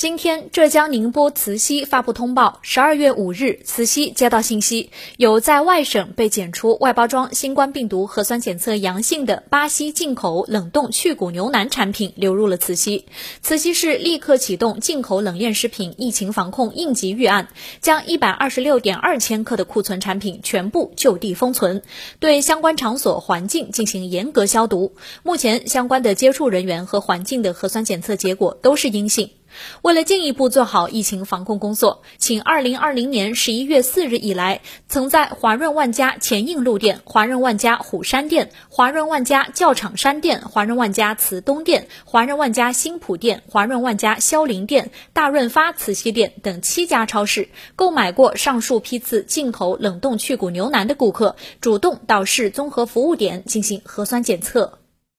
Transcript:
今天，浙江宁波慈溪发布通报：十二月五日，慈溪接到信息，有在外省被检出外包装新冠病毒核酸检测阳性的巴西进口冷冻去骨牛腩产品流入了慈溪。慈溪市立刻启动进口冷链食品疫情防控应急预案，将一百二十六点二千克的库存产品全部就地封存，对相关场所环境进行严格消毒。目前，相关的接触人员和环境的核酸检测结果都是阴性。为了进一步做好疫情防控工作，请二零二零年十一月四日以来曾在华润万家前印路店、华润万家虎山店、华润万家教场山店、华润万家慈东店、华润万家新浦店、华润万家萧林店、大润发慈溪店等七家超市购买过上述批次进口冷冻去骨牛腩的顾客，主动到市综合服务点进行核酸检测。